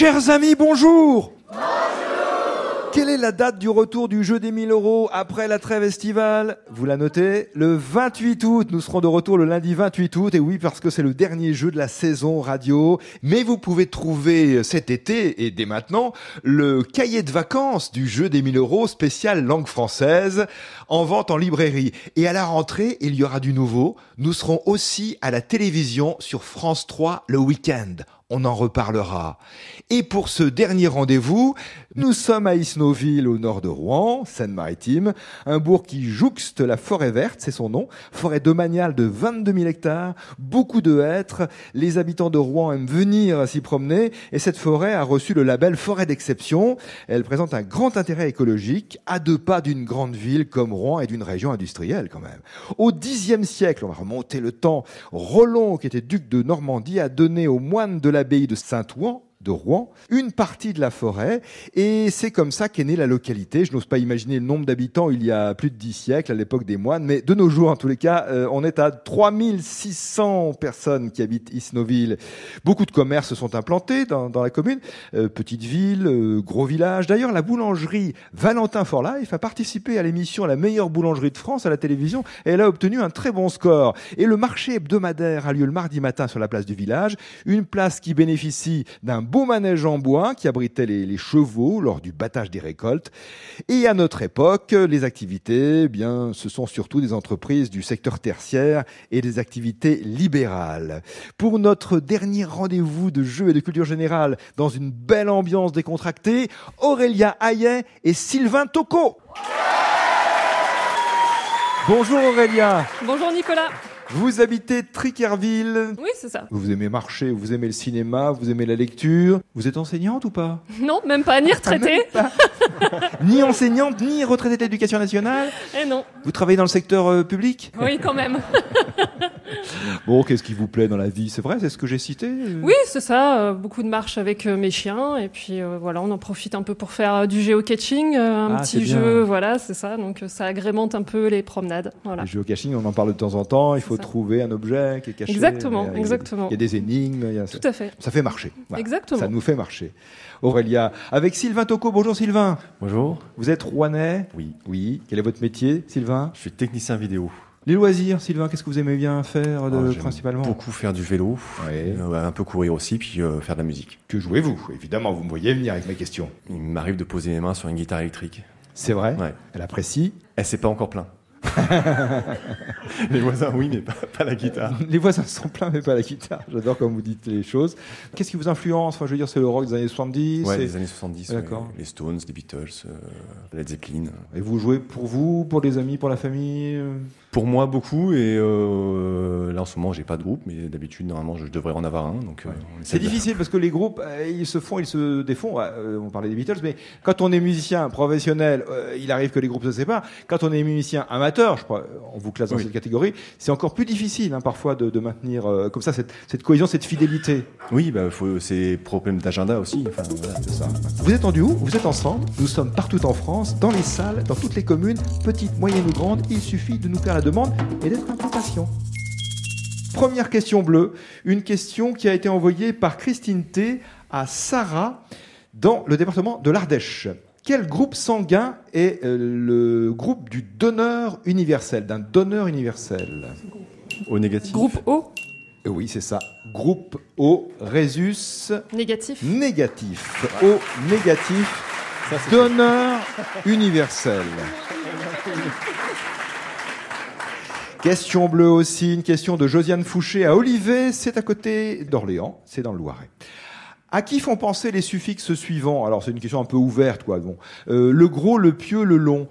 Chers amis, bonjour quelle est la date du retour du jeu des 1000 euros après la trêve estivale? Vous la notez Le 28 août. Nous serons de retour le lundi 28 août. Et oui, parce que c'est le dernier jeu de la saison radio. Mais vous pouvez trouver cet été, et dès maintenant, le cahier de vacances du jeu des 1000 euros spécial langue française en vente en librairie. Et à la rentrée, il y aura du nouveau. Nous serons aussi à la télévision sur France 3 le week-end on en reparlera. Et pour ce dernier rendez-vous, nous sommes à Isnoville, au nord de Rouen, Seine-Maritime, un bourg qui jouxte la forêt verte, c'est son nom, forêt domaniale de 22 000 hectares, beaucoup de hêtres, les habitants de Rouen aiment venir s'y promener, et cette forêt a reçu le label forêt d'exception. Elle présente un grand intérêt écologique, à deux pas d'une grande ville comme Rouen et d'une région industrielle quand même. Au Xe siècle, on va remonter le temps, Rollon, qui était duc de Normandie, a donné aux moines de l'abbaye de Saint-Ouen de Rouen, une partie de la forêt, et c'est comme ça qu'est née la localité. Je n'ose pas imaginer le nombre d'habitants il y a plus de dix siècles, à l'époque des moines, mais de nos jours, en tous les cas, euh, on est à 3600 personnes qui habitent Isnoville. Beaucoup de commerces se sont implantés dans, la commune, euh, petite ville, euh, gros village. D'ailleurs, la boulangerie Valentin for Life a participé à l'émission La meilleure boulangerie de France à la télévision, et elle a obtenu un très bon score. Et le marché hebdomadaire a lieu le mardi matin sur la place du village, une place qui bénéficie d'un beau manège en bois qui abritait les, chevaux lors du battage des récoltes. Et à notre époque, les activités, eh bien, ce sont surtout des entreprises du secteur tertiaire et des activités libérales. Pour notre dernier rendez-vous de jeux et de culture générale dans une belle ambiance décontractée, Aurélia Hayet et Sylvain Tocco. Bonjour Aurélia. Bonjour Nicolas. Vous habitez Trickerville. Oui, c'est ça. Vous aimez marcher, vous aimez le cinéma, vous aimez la lecture. Vous êtes enseignante ou pas? Non, même pas, ni retraitée. ni enseignante, ni retraitée de l'éducation nationale Eh non. Vous travaillez dans le secteur euh, public? Oui, quand même. bon, qu'est-ce qui vous plaît dans la vie? C'est vrai, c'est ce que j'ai cité Oui, c'est ça. Euh, beaucoup de marches avec euh, mes chiens. Et puis voilà, on en profite un peu pour faire du géocaching, un ah, petit jeu. Voilà, c'est ça. Donc ça agrémente un peu les promenades. Voilà. Le géocaching, on en parle de temps en temps. Il faut trouver un objet qui est caché. Exactement, exactement. Il y a des énigmes. Il y a, Tout à fait. Ça fait marcher. Exactement. Ça nous fait marcher. Aurélia, avec Sylvain Tocco. Bonjour Sylvain. Bonjour. Vous êtes rouennais? Oui. Oui. Quel est votre métier, Sylvain? Je suis technicien vidéo. Les loisirs, Sylvain, qu'est-ce que vous aimez bien faire de, ah, principalement Beaucoup faire du vélo, euh, un peu courir aussi, puis euh, faire de la musique. Que jouez-vous? Évidemment, vous me voyez venir avec mes questions. Il m'arrive de poser mes mains sur une guitare électrique. C'est vrai? Elle apprécie? Elle s'est pas encore plein. les voisins, oui, mais pas, la guitare. Les voisins sont pleins, mais pas la guitare. J'adore comme vous dites les choses. Qu'est-ce qui vous influence? Enfin, Je veux dire, c'est le rock des années 70 Ouais, des années 70. D'accord. Les Stones, les Beatles, euh, Led Zeppelin. Et vous jouez pour vous, pour les amis, pour la famille? euh pour moi, beaucoup. Et euh, là, en ce moment, j'ai pas de groupe, mais d'habitude, normalement, je devrais en avoir un. Donc, euh, c'est difficile parce que les groupes, euh, ils se font, ils se défont. on parlait des Beatles, mais quand on est musicien professionnel, il arrive que les groupes se séparent. Quand on est musicien amateur, je crois, on vous classe dans cette catégorie, c'est encore plus difficile hein, parfois de, de maintenir comme ça cette, cette, cohésion, cette fidélité. Oui, bah, c'est problème d'agenda aussi. Enfin, ça. Vous êtes en duo, vous êtes ensemble. Nous sommes partout en France, dans les salles, dans toutes les communes, petites, moyennes ou grandes. Il suffit de nous faire demande et d'être un peu patient. Première question bleue, une question qui a été envoyée par Christine T à Sarah dans le département de l'Ardèche. Quel groupe sanguin est euh, le groupe du donneur universel, d'un donneur universel? Au négatif. Groupe O? Euh, Oui, c'est ça. Groupe O, Résus. Négatif. Négatif. O, négatif. donneur universel. Question bleue aussi, une question de Josiane Fouché à Olivet, c'est à côté d'Orléans, c'est dans le Loiret. À qui font penser les suffixes suivants? Alors c'est une question un peu ouverte, quoi. Bon. Euh, le gros, le pieux, le long.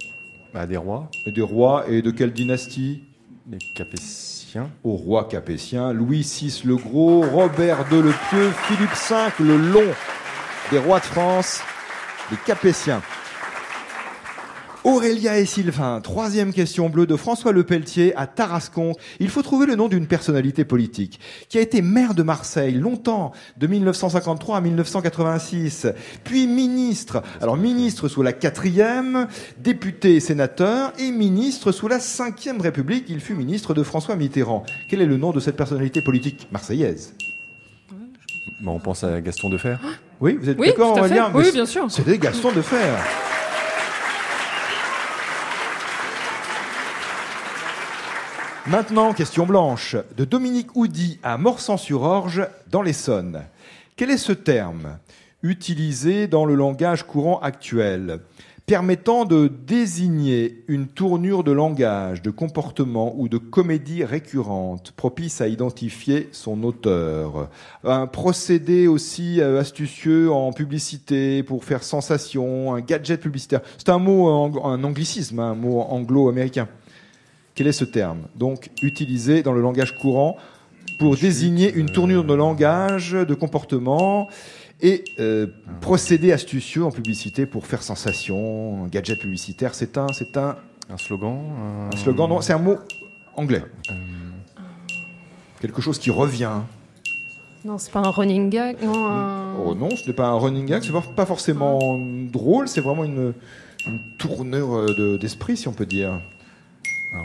Bah, des rois. des rois, et de quelle dynastie? Les Capétiens. Au roi capétien, Louis VI le gros, Robert II le pieux, Philippe V le long. Des rois de France, les Capétiens. Aurélia et Sylvain, troisième question bleue de François Lepelletier à Tarascon. Il faut trouver le nom d'une personnalité politique qui a été maire de Marseille longtemps, de 1953 à 1986, puis ministre. Alors ministre sous la quatrième, député et sénateur, et ministre sous la cinquième République. Il fut ministre de François Mitterrand. Quel est le nom de cette personnalité politique marseillaise? On pense à Gaston Defer Oui, vous êtes Oui, d'accord. Aurélien? Oui, bien sûr. C'était Gaston de Maintenant, question blanche. De Dominique Houdy à Morsan-sur-Orge, dans l'Essonne. Quel est ce terme utilisé dans le langage courant actuel permettant de désigner une tournure de langage, de comportement ou de comédie récurrente propice à identifier son auteur? Un procédé aussi euh, astucieux en publicité pour faire sensation, un gadget publicitaire. C'est un mot, un anglicisme, un mot anglo-américain. Quel est ce terme Donc utilisé dans le langage courant pour désigner une tournure de langage, de comportement et euh, procédé astucieux en publicité pour faire sensation, un gadget publicitaire. C'est un, c'est un, Un slogan un slogan. Non, c'est un mot anglais. Quelque chose qui revient. Non, c'est pas un running gag. Non, un- Oh non, ce n'est pas un running gag. C'est pas, pas forcément drôle. C'est vraiment une, une tournure euh, de- d'esprit, si on peut dire.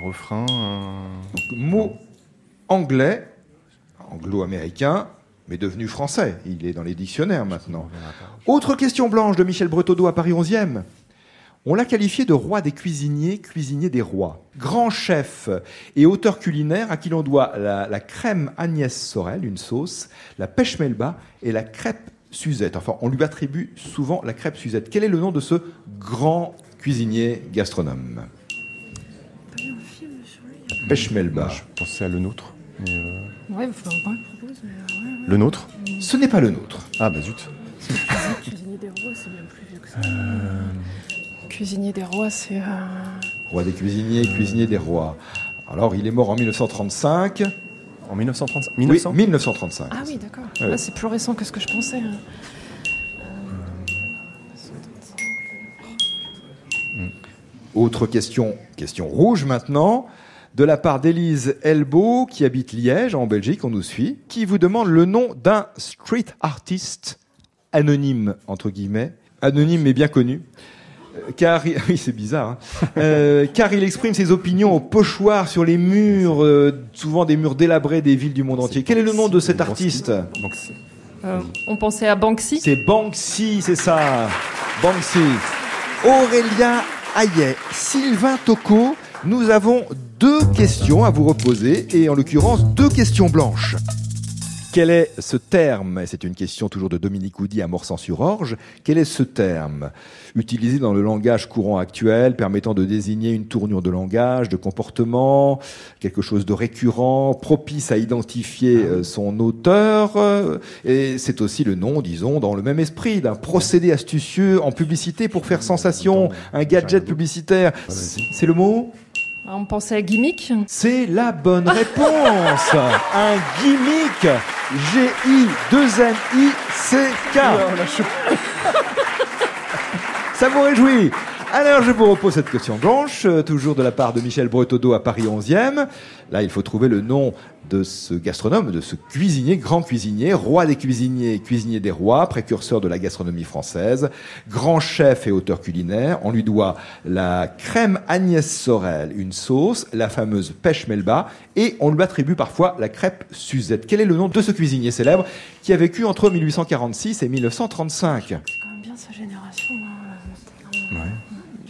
Refrain un- mot anglais, anglo-américain, mais devenu français. Il est dans les dictionnaires maintenant. Autre question blanche de Michel Bretodeau à Paris 11e. On l'a qualifié de roi des cuisiniers, cuisinier des rois. Grand chef et auteur culinaire à qui l'on doit la, la crème Agnès Sorel, une sauce, la pêche melba et la crêpe Suzette. Enfin, on lui attribue souvent la crêpe Suzette. Quel est le nom de ce grand cuisinier gastronome? Pêche melba. Je pensais à le nôtre. mais, euh, Ouais, enfin, ouais, propose, mais, euh, ouais, ouais. Le nôtre? Ce n'est pas le nôtre. Ah bah zut. Cuisinier des rois, c'est bien plus vieux que ça. Cuisinier des rois, c'est. euh, Roi des cuisiniers, cuisinier des rois. Alors, il est mort en 1935. En 1935 Oui, 1900 1935. Ah oui, d'accord. Ouais. Ah, c'est plus récent que ce que je pensais. hein. Autre question, question rouge maintenant, de la part d'Élise Elbeau, qui habite Liège, en Belgique, on nous suit, qui vous demande le nom d'un street artist anonyme, entre guillemets, anonyme mais bien connu. Euh, Car, il- oui, c'est bizarre, hein. Euh, car il exprime ses opinions au pochoir sur les murs, euh, souvent des murs délabrés des villes du monde entier. Quel est le nom de cet artiste Banksy. Euh, on pensait à Banksy. C'est Banksy, c'est ça. Banksy. Aurélia Hayet, Sylvain Tocco, nous avons deux questions à vous reposer et en l'occurrence deux questions blanches. Quel est ce terme? Et C'est une question toujours de Dominique Houdy à Morsan-sur-Orge. Quel est ce terme? Utilisé dans le langage courant actuel permettant de désigner une tournure de langage, de comportement, quelque chose de récurrent, propice à identifier euh, son auteur euh, Et c'est aussi le nom, disons, dans le même esprit, d'un procédé astucieux en publicité pour faire sensation, un gadget publicitaire. C'est le mot? On pensait à gimmick. c'est la bonne réponse. Un gimmick. G-I-2-M-I-C-K. Ça vous réjouit? Alors je vous repose cette question blanche, euh, toujours de la part de Michel Bretodeau à Paris 11e. Là, il faut trouver le nom de ce gastronome, de ce cuisinier, grand cuisinier, roi des cuisiniers, cuisinier des rois, précurseur de la gastronomie française, grand chef et auteur culinaire. On lui doit la crème Agnès Sorel, une sauce, la fameuse pêche melba, et on lui attribue parfois la crêpe Suzette. Quel est le nom de ce cuisinier célèbre qui a vécu entre 1846 et 1935 C'est quand même bien sa génération.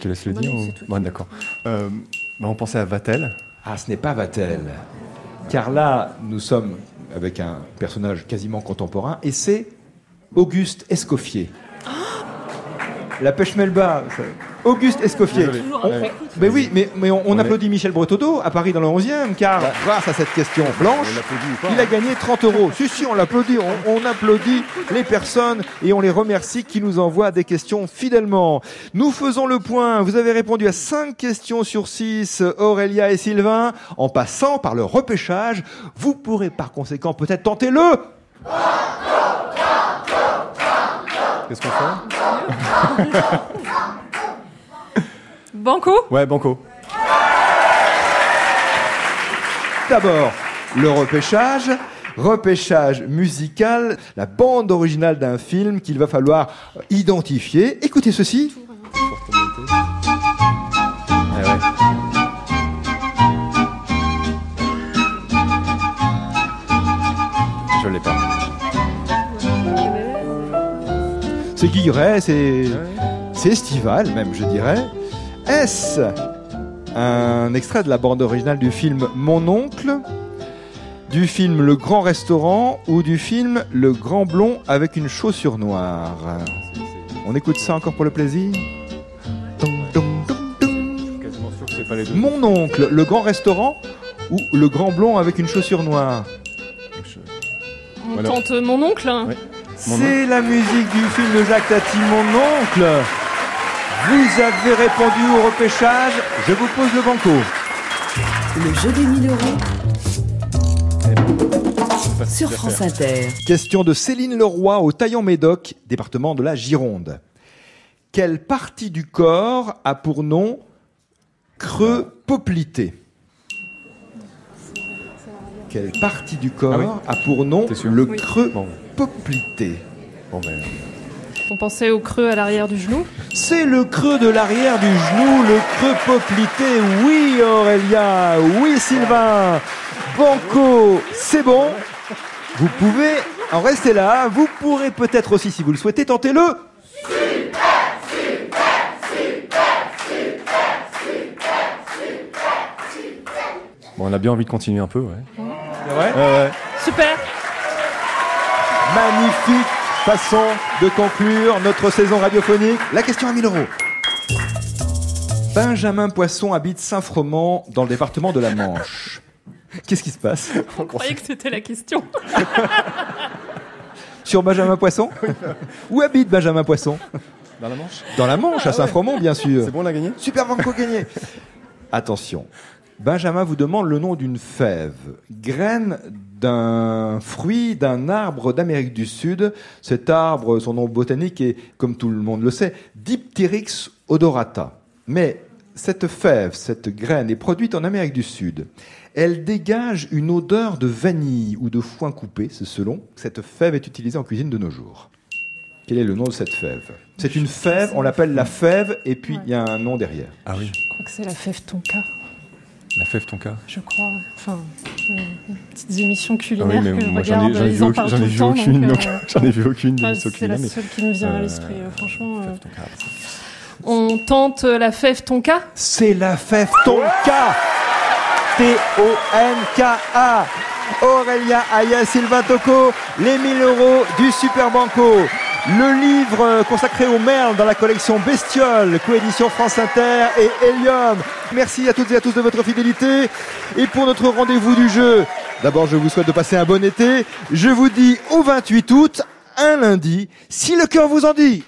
Te laisse le dire ou-. Bon, d'accord. Euh, bah, on pensait à Vatel. Ah, ce n'est pas Vatel. Car là, nous sommes avec un personnage quasiment contemporain, et c'est Auguste Escoffier. La pêche melba, Auguste Escoffier. On- mais oui, mais, mais on, on On est- applaudit Michel Bretodeau à Paris dans le 11e, car grâce à cette question blanche, pas, il a hein. gagné 30 euros. Si, si, on l'applaudit. On, on applaudit les personnes et on les remercie qui nous envoient des questions fidèlement. Nous faisons le point. Vous avez répondu à 5 questions sur 6, Aurélia et Sylvain. En passant par le repêchage, vous pourrez par conséquent peut-être tenter le... Qu'est-ce qu'on fait Banco Ouais, Banco. D'abord, le repêchage. Repêchage musical, la bande originale d'un film qu'il va falloir identifier. Écoutez ceci. C'est guilleret, c'est c'est estival même, je dirais. Est-ce un extrait de la bande originale du film Mon oncle, du film Le Grand Restaurant ou du film Le Grand Blond avec une chaussure noire? On écoute ça encore pour le plaisir. Mon oncle, Le Grand Restaurant ou Le Grand Blond avec une chaussure noire? On tente Mon oncle C'est la musique du film de Jacques Tati, Mon oncle vous avez répondu au repêchage. Je vous pose le banco. Le jeu des 1000 euros. Sur France Inter. Question de Céline Leroy au Taillon-Médoc, département de la Gironde. Quelle partie du corps a pour nom creux poplité? Quelle partie du corps ah a pour nom le creux poplité on pensait au creux à l'arrière du genou. C'est le creux de l'arrière du genou, le creux poplité. Oui, Aurélia. Oui, Sylvain. Banco, c'est bon. Vous pouvez en rester là. Vous pourrez peut-être aussi, si vous le souhaitez, tenter le. Super, super, super, super, super, super, Bon, on a bien envie de continuer un peu, ouais. C'est vrai ouais, ouais. Super. Magnifique façon de conclure notre saison radiophonique. La question à 1000 euros. Benjamin Poisson habite Saint-Froment dans le département de la Manche. Qu'est-ce qui se passe? On croyait que c'était la question. Sur Benjamin Poisson? Où habite Benjamin Poisson? Dans la Manche Dans la Manche, à ah Saint-Fromont, bien sûr. C'est bon, on a gagné? Super Banco gagné. Attention. Benjamin vous demande le nom d'une fève, graine d'un fruit d'un arbre d'Amérique du Sud. Cet arbre, son nom botanique est, comme tout le monde le sait, Diptyrix odorata. Mais cette fève, cette graine est produite en Amérique du Sud. Elle dégage une odeur de vanille ou de foin coupé, c'est selon. Cette fève est utilisée en cuisine de nos jours. Quel est le nom de cette fève? C'est une fève, on l'appelle la fève, et puis il y a un nom derrière. Ah oui. Je crois que c'est la fève tonka. La fève tonka Je crois. Enfin, euh, petites émissions culinaires ah oui, mais que moi, je regarde. J'en ai, ai, vu aucune. Euh, j'en ai vu aucune. c'est la seule qui me vient à l'esprit, euh, franchement. On tente la fève tonka C'est la fève tonka T-O-N-K-A Aurélia Aya Sylvain Toko, les 1000 euros du Super Banco. Le livre consacré aux merles dans la collection Bestiole, coédition France Inter et Helium. Merci à toutes et à tous de votre fidélité. Et pour notre rendez-vous du jeu, d'abord je vous souhaite de passer un bon été. Je vous dis au 28 août, un lundi, si le cœur vous en dit.